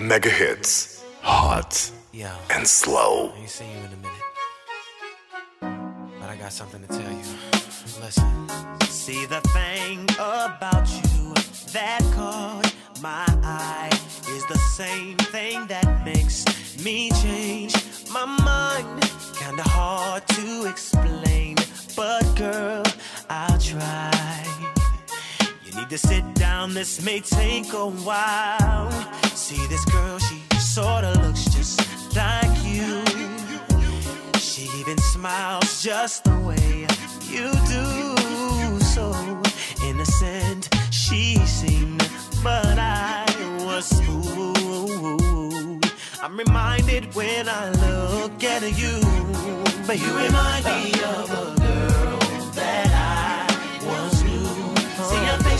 mega hits, hot, Yo, and slow. I ain't seen you in a minute, but I got something to tell you. Listen. See the thing about you that caught my eye is the same thing that makes me change my mind. Kinda hard to explain, but girl, I'll try to sit down, this may take a while. See this girl, she sorta looks just like you. She even smiles just the way you do. So innocent she seemed, but I was fooled. I'm reminded when I look at you, but you remind me of a girl.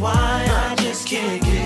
why I just can't get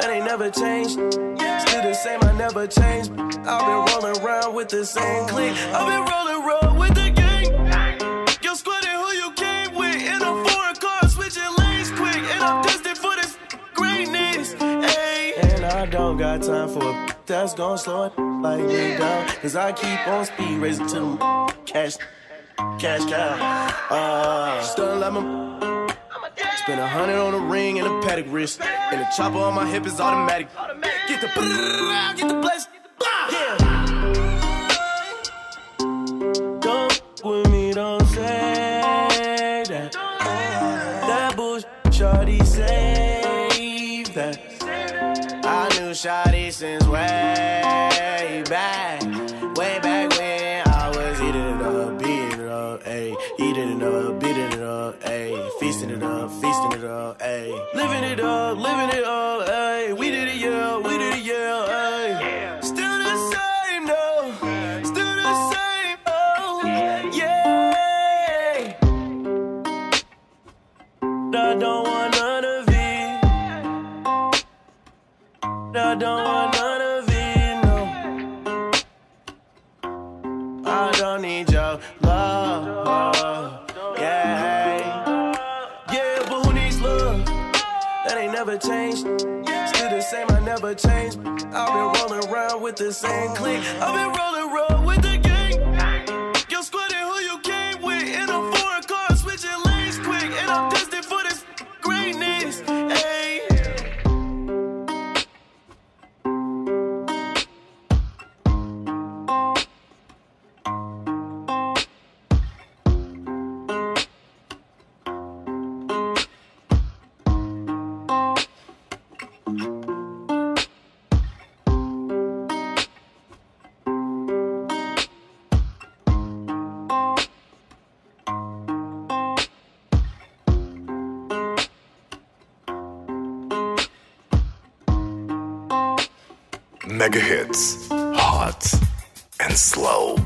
That ain't never changed. Still the same, I never changed. I've been rolling around with the same clique. I've been rolling around with the gang. Yo, squatting who you came with in a foreign car, switching lanes quick, and I'm destined for this greatness. Hey, and I don't got time for a that's gonna slow it like me down. Cause I keep on speed racing to cash, cash cow. Uh, still let me. Spend a hundred on a ring and a Patek wrist. And the chopper on my hip is automatic. Get the get the bless. Yeah. Don't with me, don't say that. That bullshit, shawty, save that. I knew shawty since way back. Up, ayy. Living it up, living it up, ayy. We did it, yeah, we did it, yeah, ayy. Still the same, though. Still the same, oh, yeah. I don't want none of it. I don't want never changed. I've been rolling around with the same clique. I've been rolling around with the gang. Yo, squatting who you came with in a foreign car, switching lanes quick, and I'm destined for this greatness. Hey. Mega hits, hot and slow.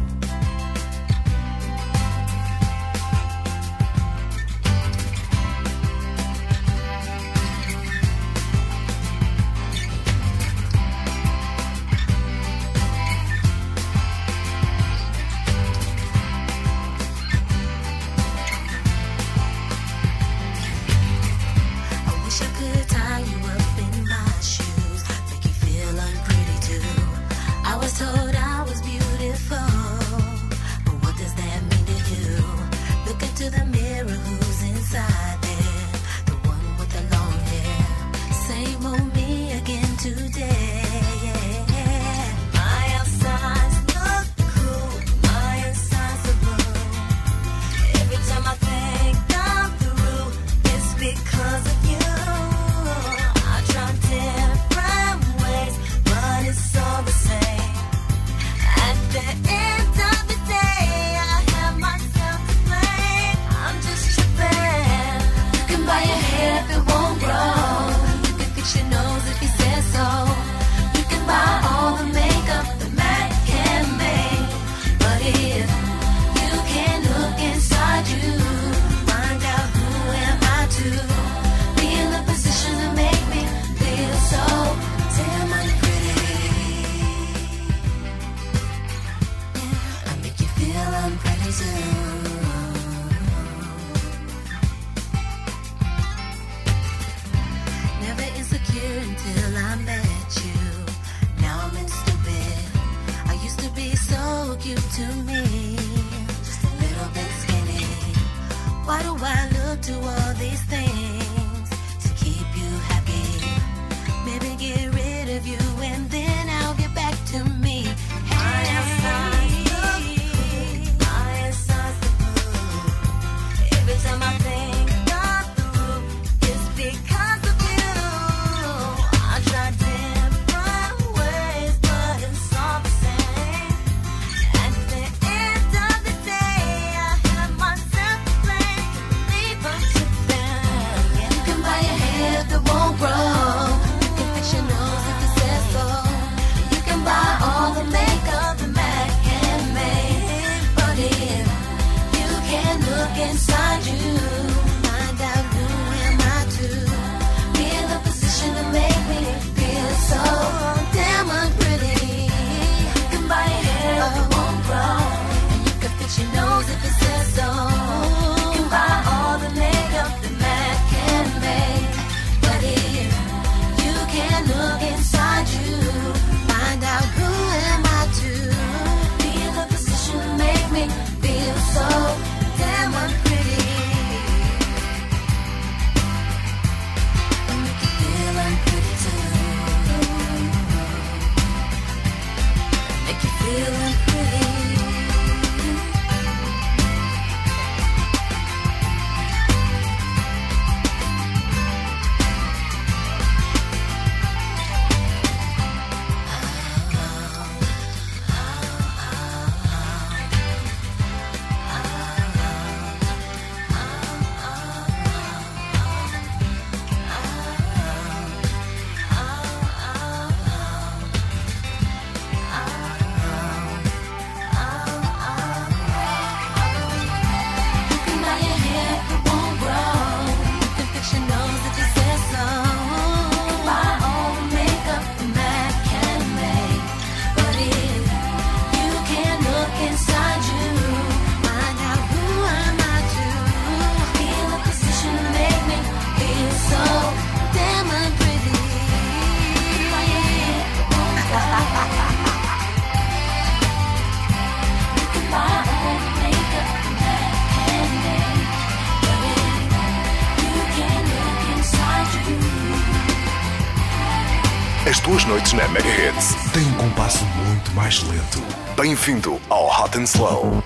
Bem-vindo ao Hot and Slow.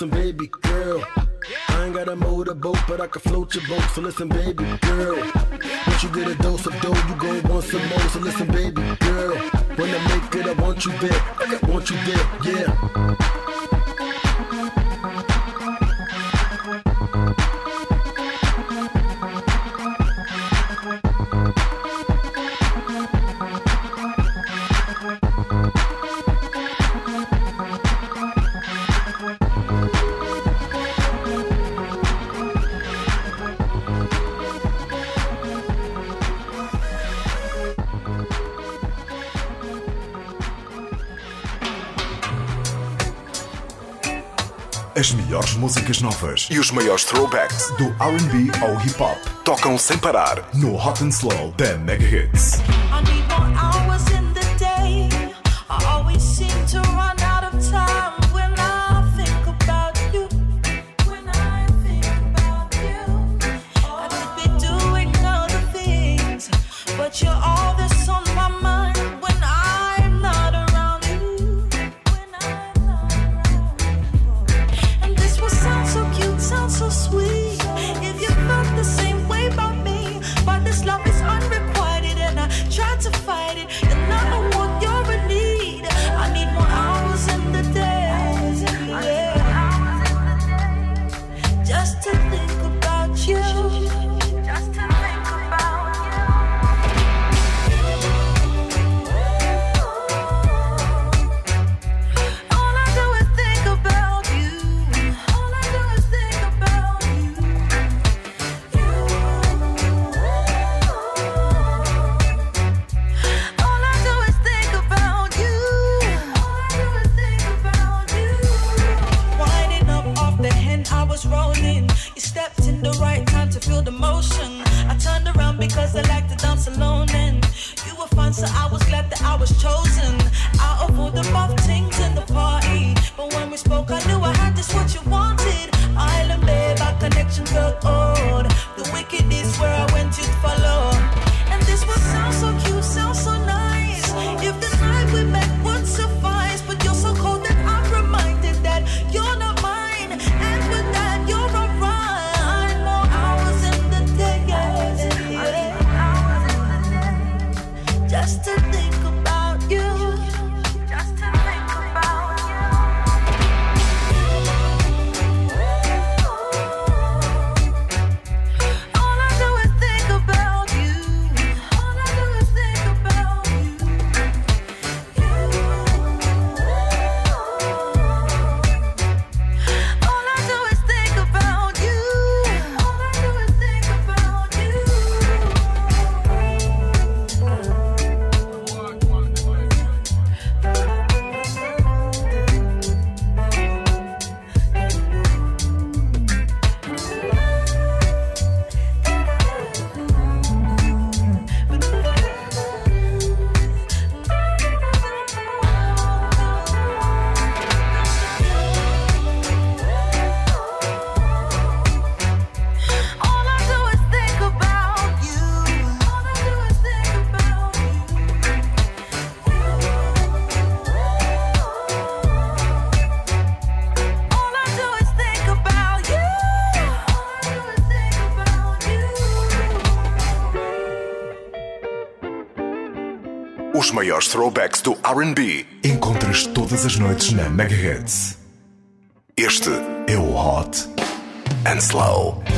listen, baby girl. I ain't got a motorboat, but I can float your boat. So listen, baby girl. Once you get a dose of dough, you gon' want some more. So listen, baby girl. When I make it, I want you there. I want you there, yeah. músicas novas. E os maiores throwbacks. Do RB ao hip hop. Tocam sem parar. No Hot and Slow da Mega Hits. throwbacks do RB. Encontras todas as noites na Mega Hits. Este é o Hot and Slow.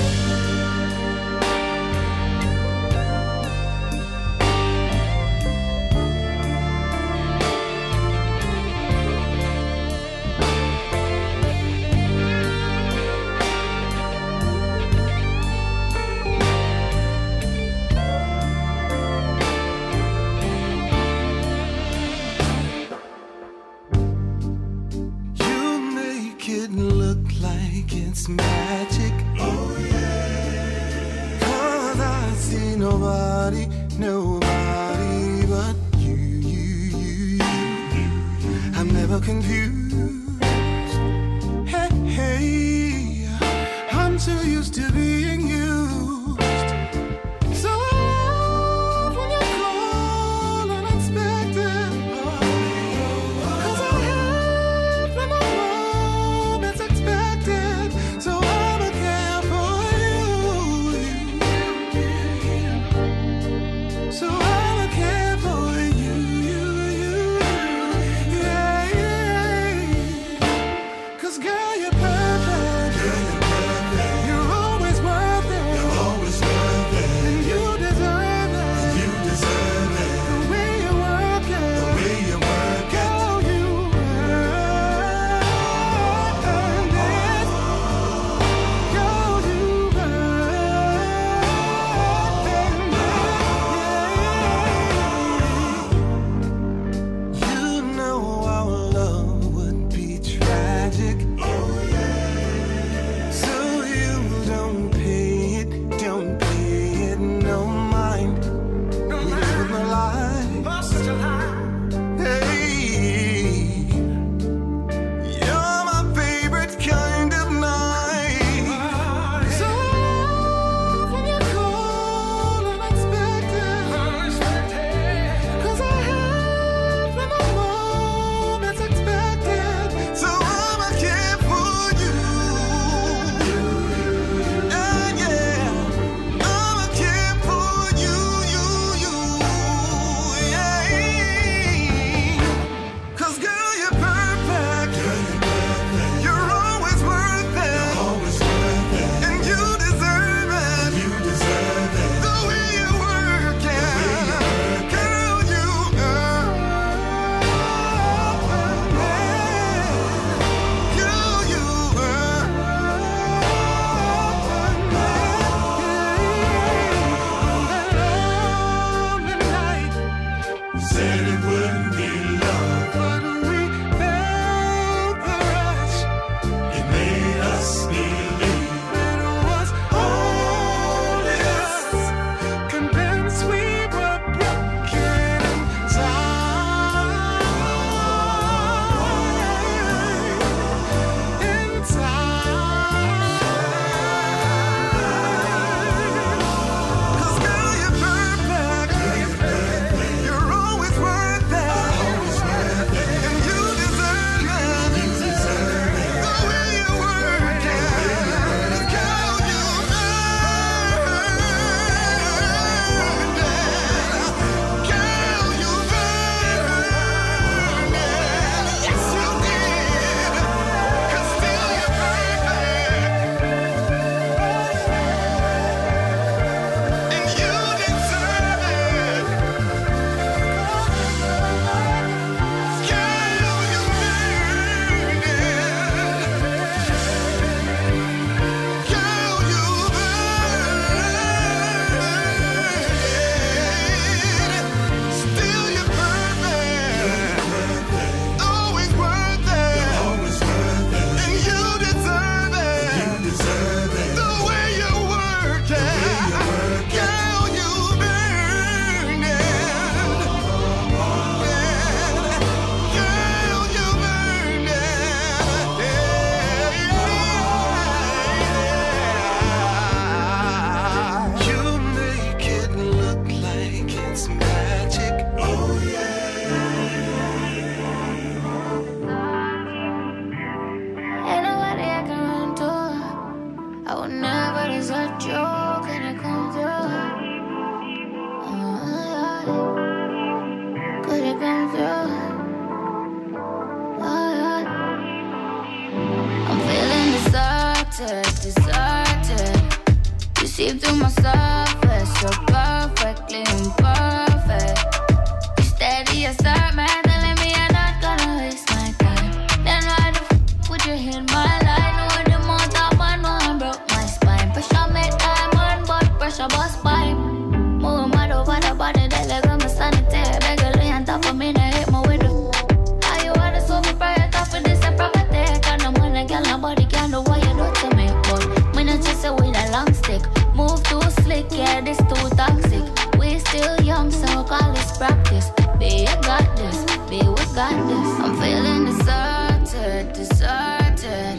Still young so call this practice. Be you got this, be we got this I'm feeling deserted, deserted.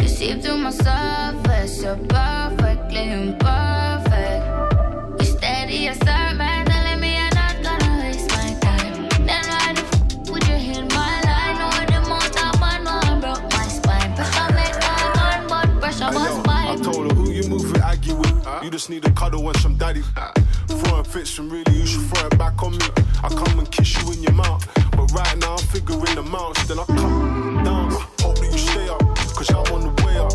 You see through my surface, you're perfectly imperfect. You steady as start, man, telling me I'm not gonna waste my time. Then why the f- would you hit my line? Know the amount of man, one broke my spine. Pressure make diamond, but pressure Hey, bust yo, pipe I told her who you move with, argue with. You just need a cuddle and some daddy. Throwing fits and really you should throw it back on me. I come and kiss you in your mouth. But right now I'm figuring amounts. Then I come down. Hope that you stay up. Cause I'm on the way up.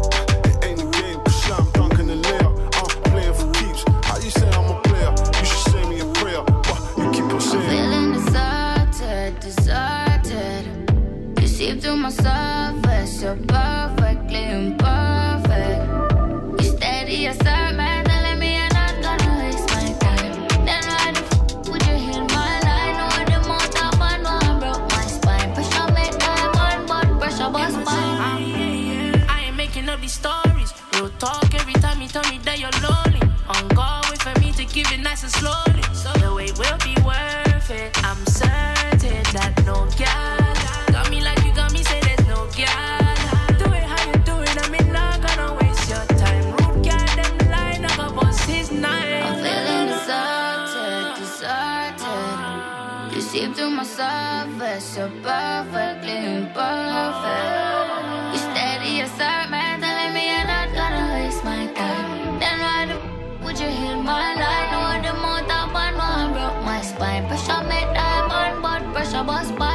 It ain't a game. Cause slam dunk in the layup. Uh, I'm playing for keeps. How you say I'm a player? You should say me a prayer. But you keep on saying. Feeling deserted, deserted. You see through my surface, but pressure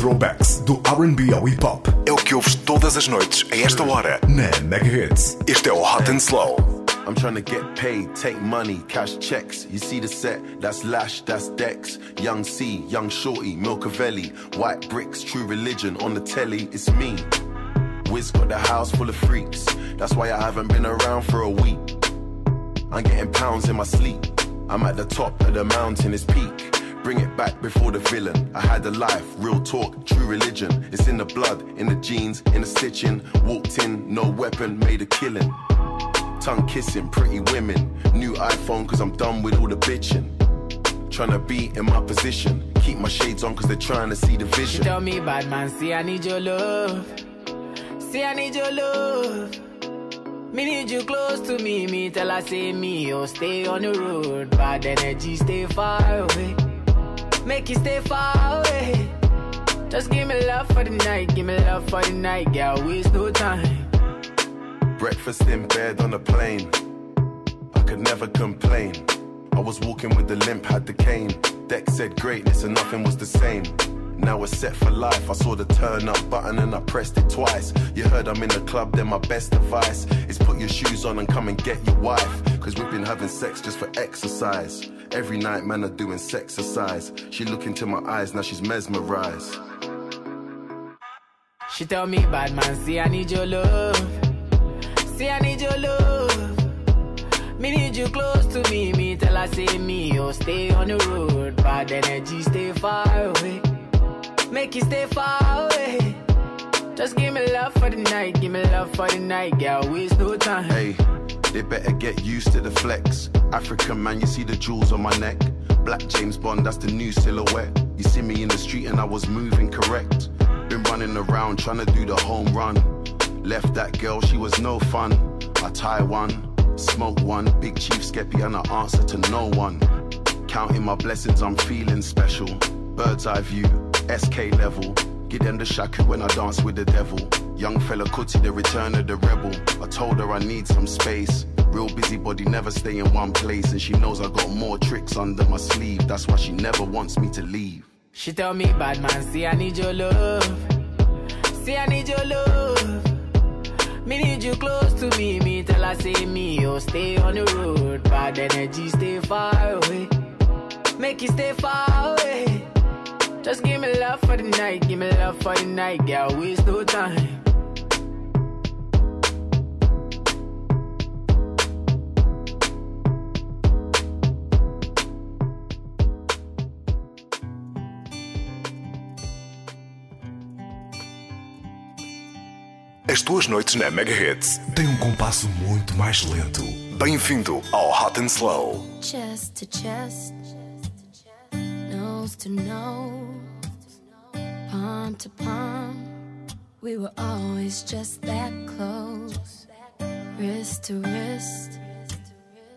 throwbacks do RB ao hip hop é o que ouves todas as noites a esta hora na Mega Hits. Este é o Hot and Slow. I'm trying to get paid, take money, cash checks. You see the set, that's Lash, that's Dex. Young C, Young Shorty, Milcavelli. White bricks, true religion on the telly, it's me. Wiz got the house full of freaks. That's why I haven't been around for a week. I'm getting pounds in my sleep. I'm at the top of the mountain, it's peak. Bring it back before the villain. I had a life, real talk, true religion. It's in the blood, in the jeans, in the stitching. Walked in, no weapon, made a killing. Tongue kissing, pretty women. New iPhone, cause I'm done with all the bitching. Tryna be in my position. Keep my shades on, cause they're trying to see the vision. tell me, bad man, see I need your love. See I need your love. Me need you close to me. Me tell her say me, oh stay on the road. Bad energy, stay far away. Make you stay far away. Just give me love for the night, give me love for the night, girl. Waste no time. Breakfast in bed on a plane. I could never complain. I was walking with the limp, had the cane. Deck said greatness and nothing was the same. Now we're set for life. I saw the turn up button and I pressed it twice. You heard I'm in the club, then my best advice is put your shoes on and come and get your wife. Cause we've been having sex just for exercise. Every night, man, are doing exercise. She look into my eyes, now she's mesmerized. She tell me, bad man, see I need your love. See I need your love. Me need you close to me. Me tell her say me, oh stay on the road. Bad energy, stay far away. Make you stay far away. Just give me love for the night, give me love for the night, girl. Waste no time. Hey, they better get used to the flex. African man, you see the jewels on my neck. Black James Bond, that's the new silhouette. You see me in the street and I was moving correct. Been running around trying to do the home run. Left that girl, she was no fun. I tie one, smoke one, big chief skeppy and I answer to no one. Counting my blessings, I'm feeling special. Bird's eye view, SK level. Give them the shaku when I dance with the devil. Young Fela Kuti, the return of the rebel. I told her I need some space. Real busybody, never stay in one place. And she knows I got more tricks under my sleeve. That's why she never wants me to leave. She tell me, bad man, see I need your love. See I need your love. Me need you close to me. Me tell her say me, oh stay on the road. Bad energy, stay far away. Make you stay far away. Just give me love for the night, give me love for the night, girl. Waste no time. As tuas noites na Mega Hits têm um compasso muito mais lento. Bem-vindo ao Hot and Slow. chest to chest, nose to nose, palm to palm. We were always just that close, wrist to wrist,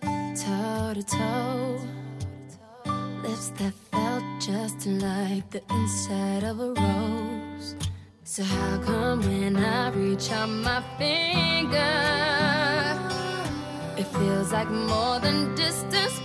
toe to toe. Lips that felt just like the inside of a rose. So how come when I reach out my finger? It feels like more than distance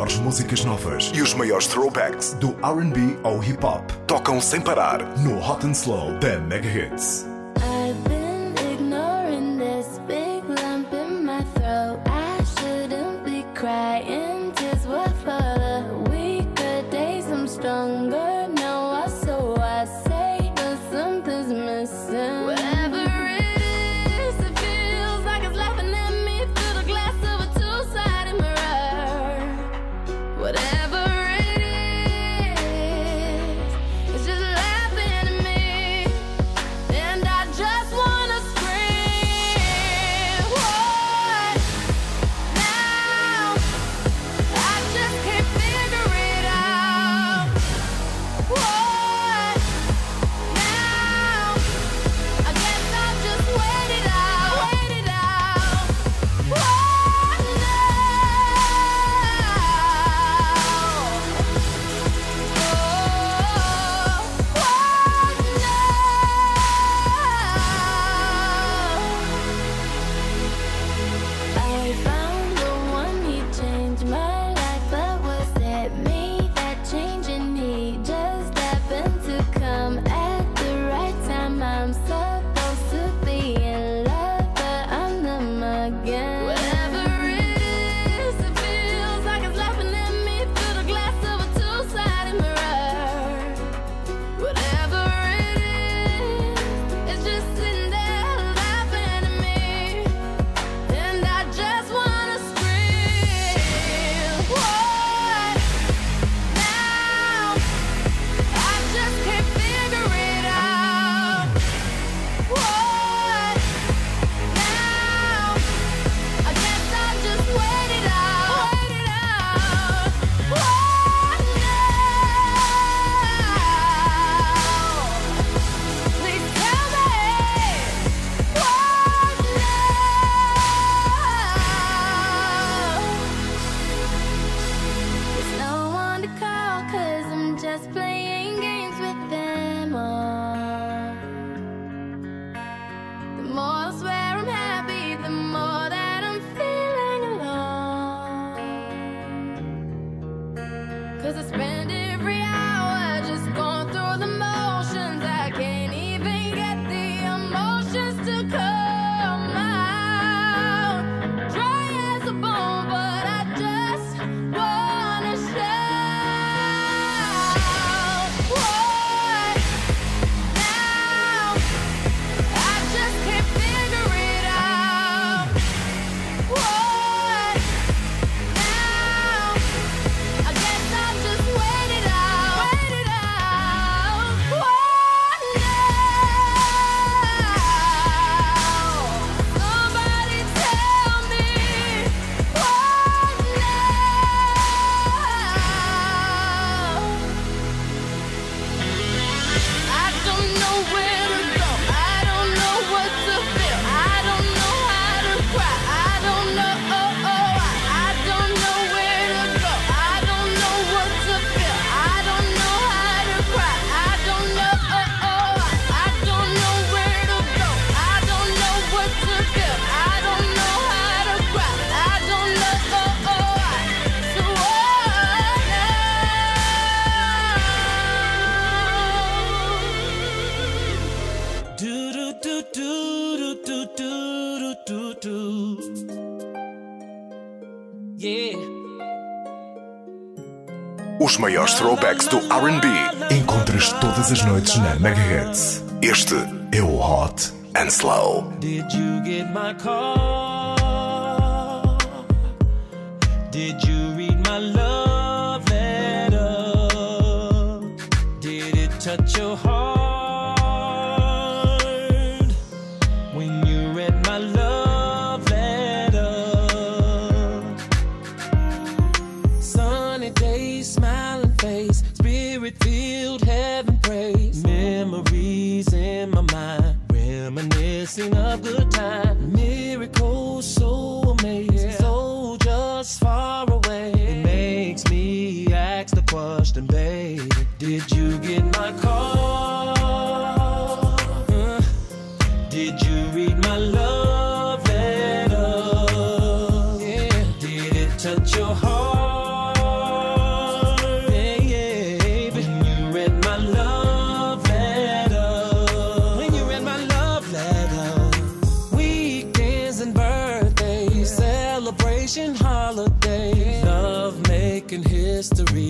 melhores músicas novas e os maiores throwbacks do RB ao hip hop tocam sem parar no Hot and Slow da Mega Hits. maiores throwbacks do RB. Encontras todas as noites na Megahertz. Este é o Hot and Slow. Did you get my call? Did you something. Did you get my call? Did you read my love letter? Yeah. Did it touch your heart? Yeah, yeah, baby. When you read my love letter. When you read my love letter. Weekends and birthdays, celebration, holidays, love making history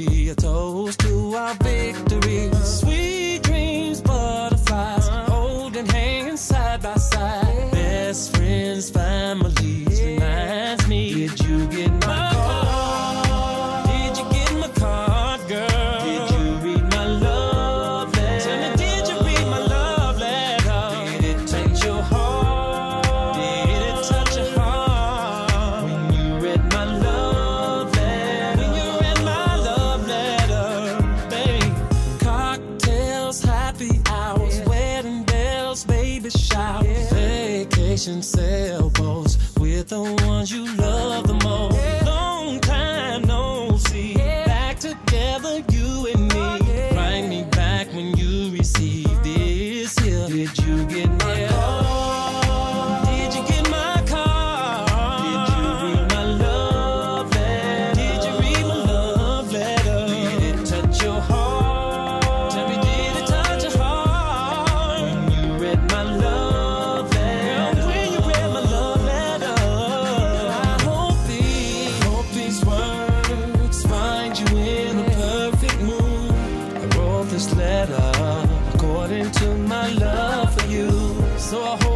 So I hope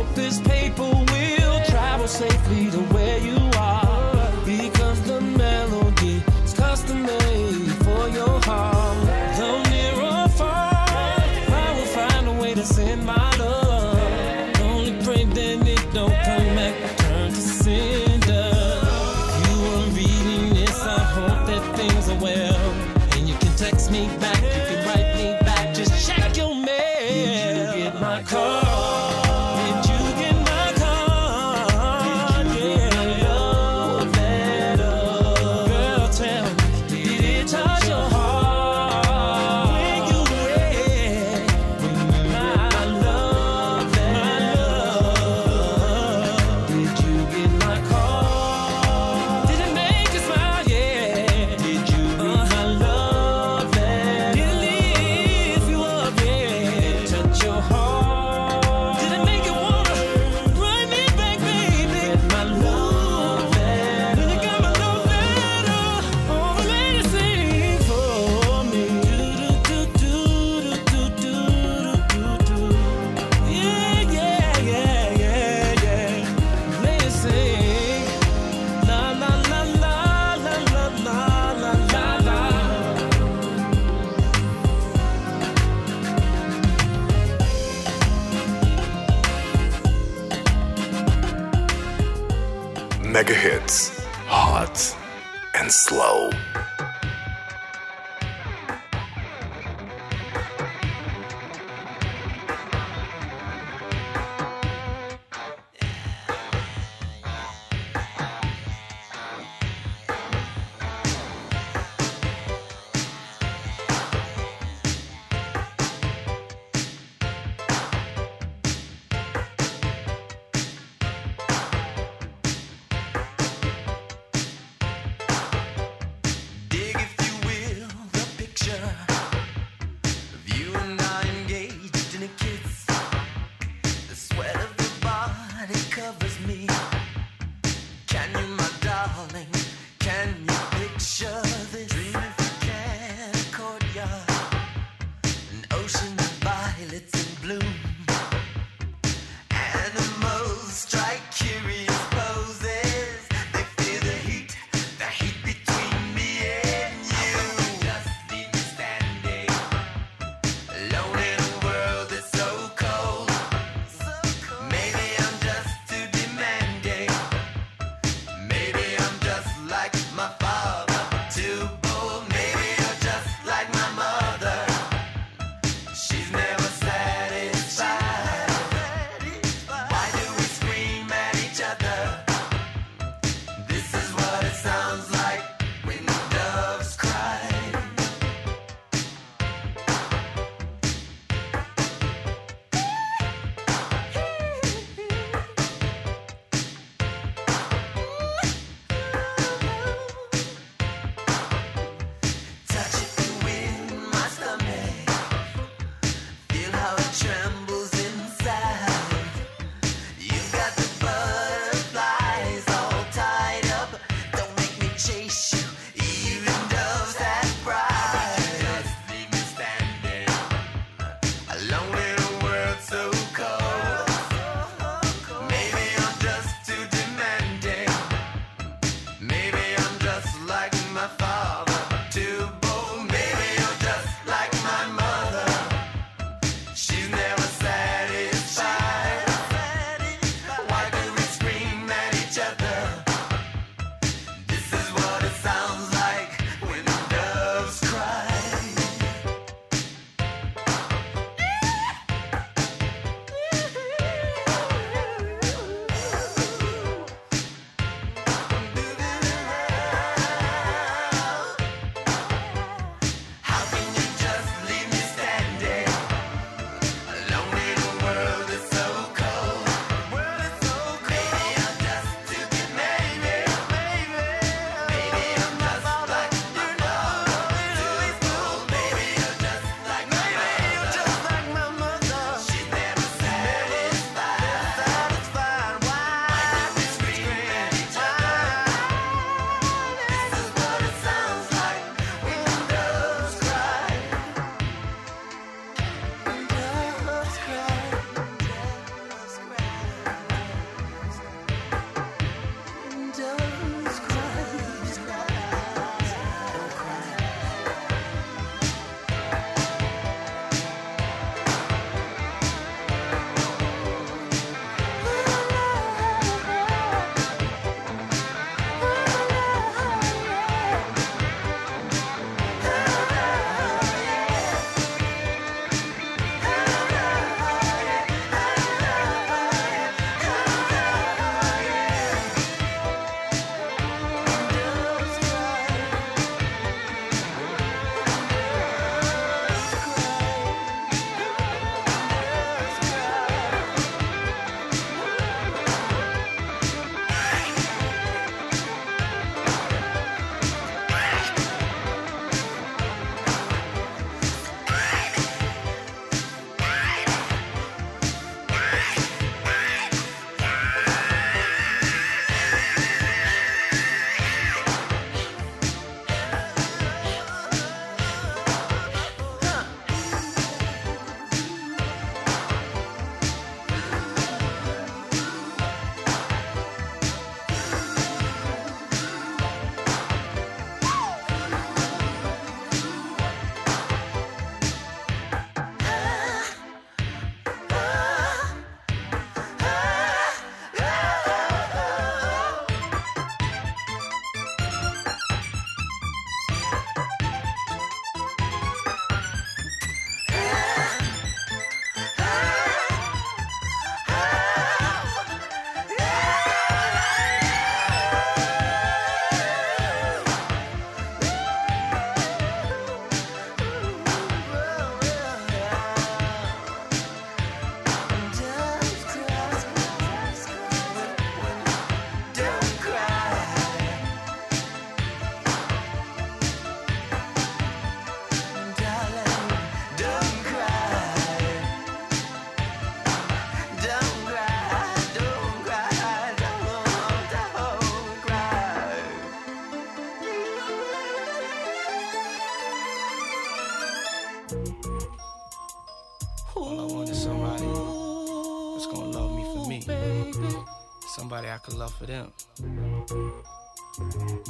for them.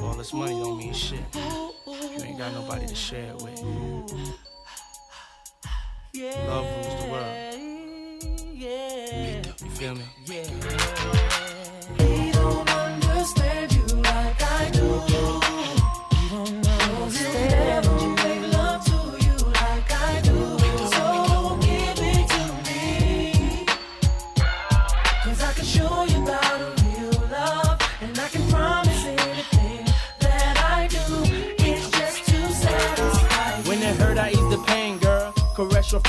All this money don't mean shit. You ain't got nobody to share it with. Love rules the world. You feel me?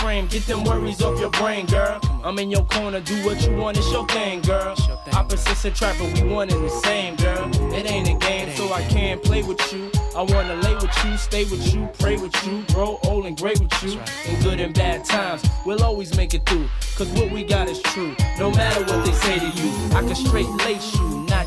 Frame, get them worries off your brain, girl. I'm in your corner, do what you want, it's your thing, girl. Opposites attract, but we one and the same, girl. It ain't a game, so I can't play with you. I wanna lay with you, stay with you, pray with you, grow old and great with you. In good and bad times, we'll always make it through. Cause what we got is true, no matter what they say to you. I can straight lace you, not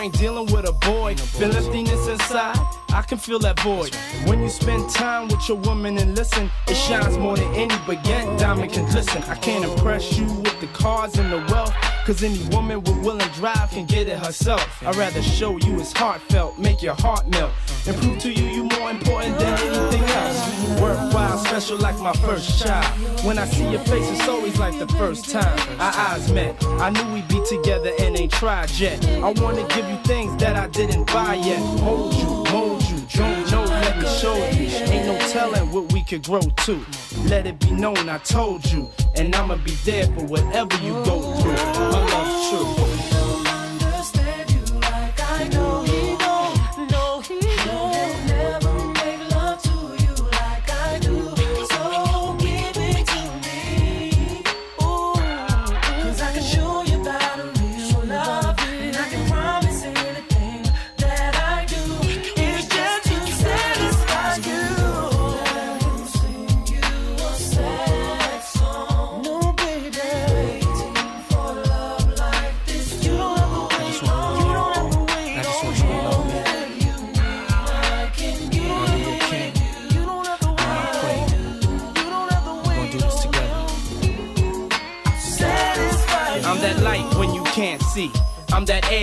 Ain't dealing with a boy. Feel emptiness inside, I can feel that void. When you spend time with your woman and listen, it shines more than any baguette diamond can glisten. I can't impress you with the cars and the wealth, cause any woman with will and drive can get it herself. I'd rather show you it's heartfelt, make your heart melt, and prove to you you're more important than anything else. Worthwhile, special like my first child. When I see your face, it's always like the first time our eyes met. I knew we'd be together and ain't tried yet. I wanna give you things that I didn't buy yet. Hold you, mold you, don't know, let me show you. Ain't no telling what we could grow to. Let it be known I told you, and I'ma be there for whatever you go through. My love's true.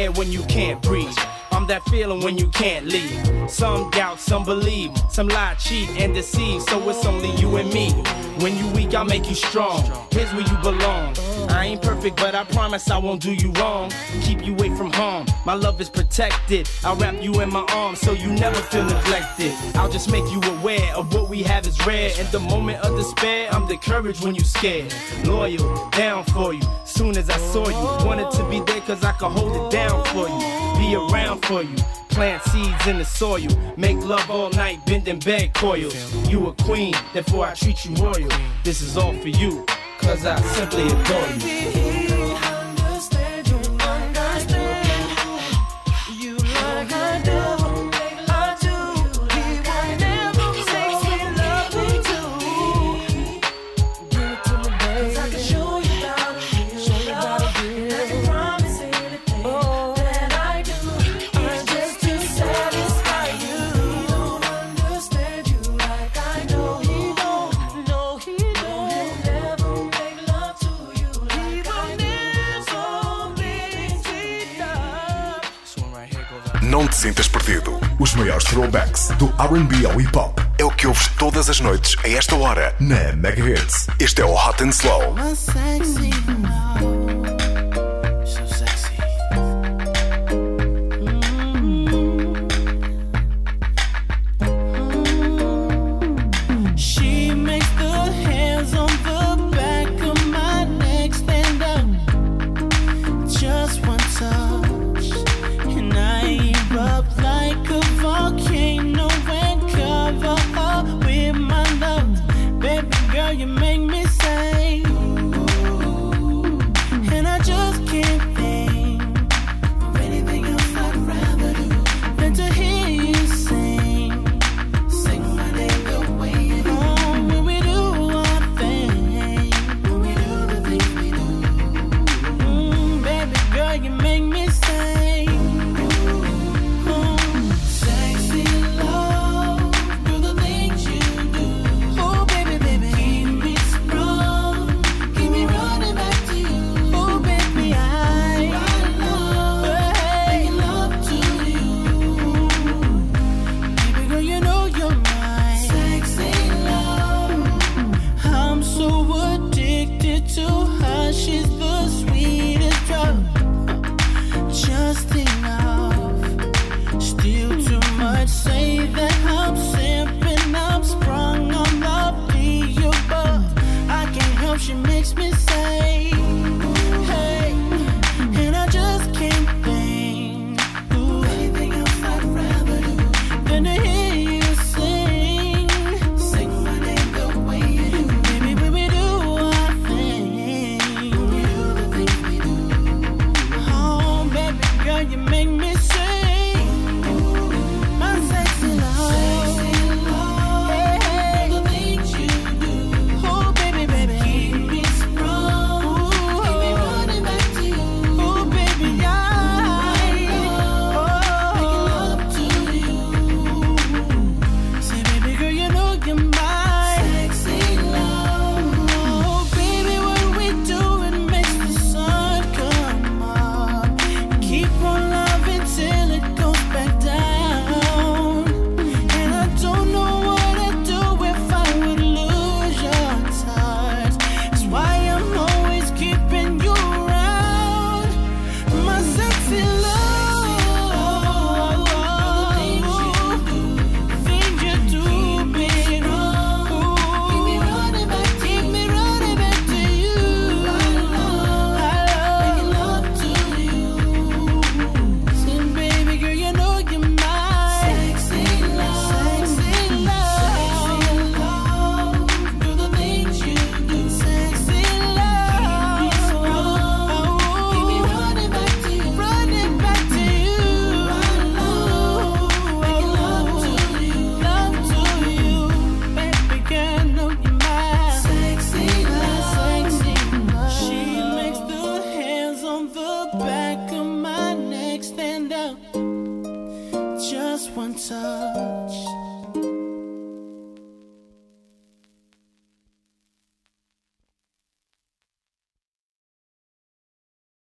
Air when you can't breathe. I'm that feeling when you can't leave. Some doubt, some believe, some lie, cheat, and deceive. So it's only you and me. When you weak, I'll make you strong. Here's where you belong. I ain't perfect, but I promise I won't do you wrong. Keep you away from harm. My love is protected. I'll wrap you in my arms so you never feel neglected. I'll just make you aware of what we have is rare. In the moment of despair, I'm the courage when you scared. Loyal, down for you. Soon as I saw you, wanted to be there cause I could hold it down for you. Be around for you. Plant seeds in the soil. Make love all night, bending bed coils. You a queen, therefore I treat you royal. This is all for you, cause I simply adore you. You, sintas perdido. Os maiores throwbacks do RB ao hip hop é o que ouves todas as noites a esta hora na Mega Hits. Este é o Hot and Slow.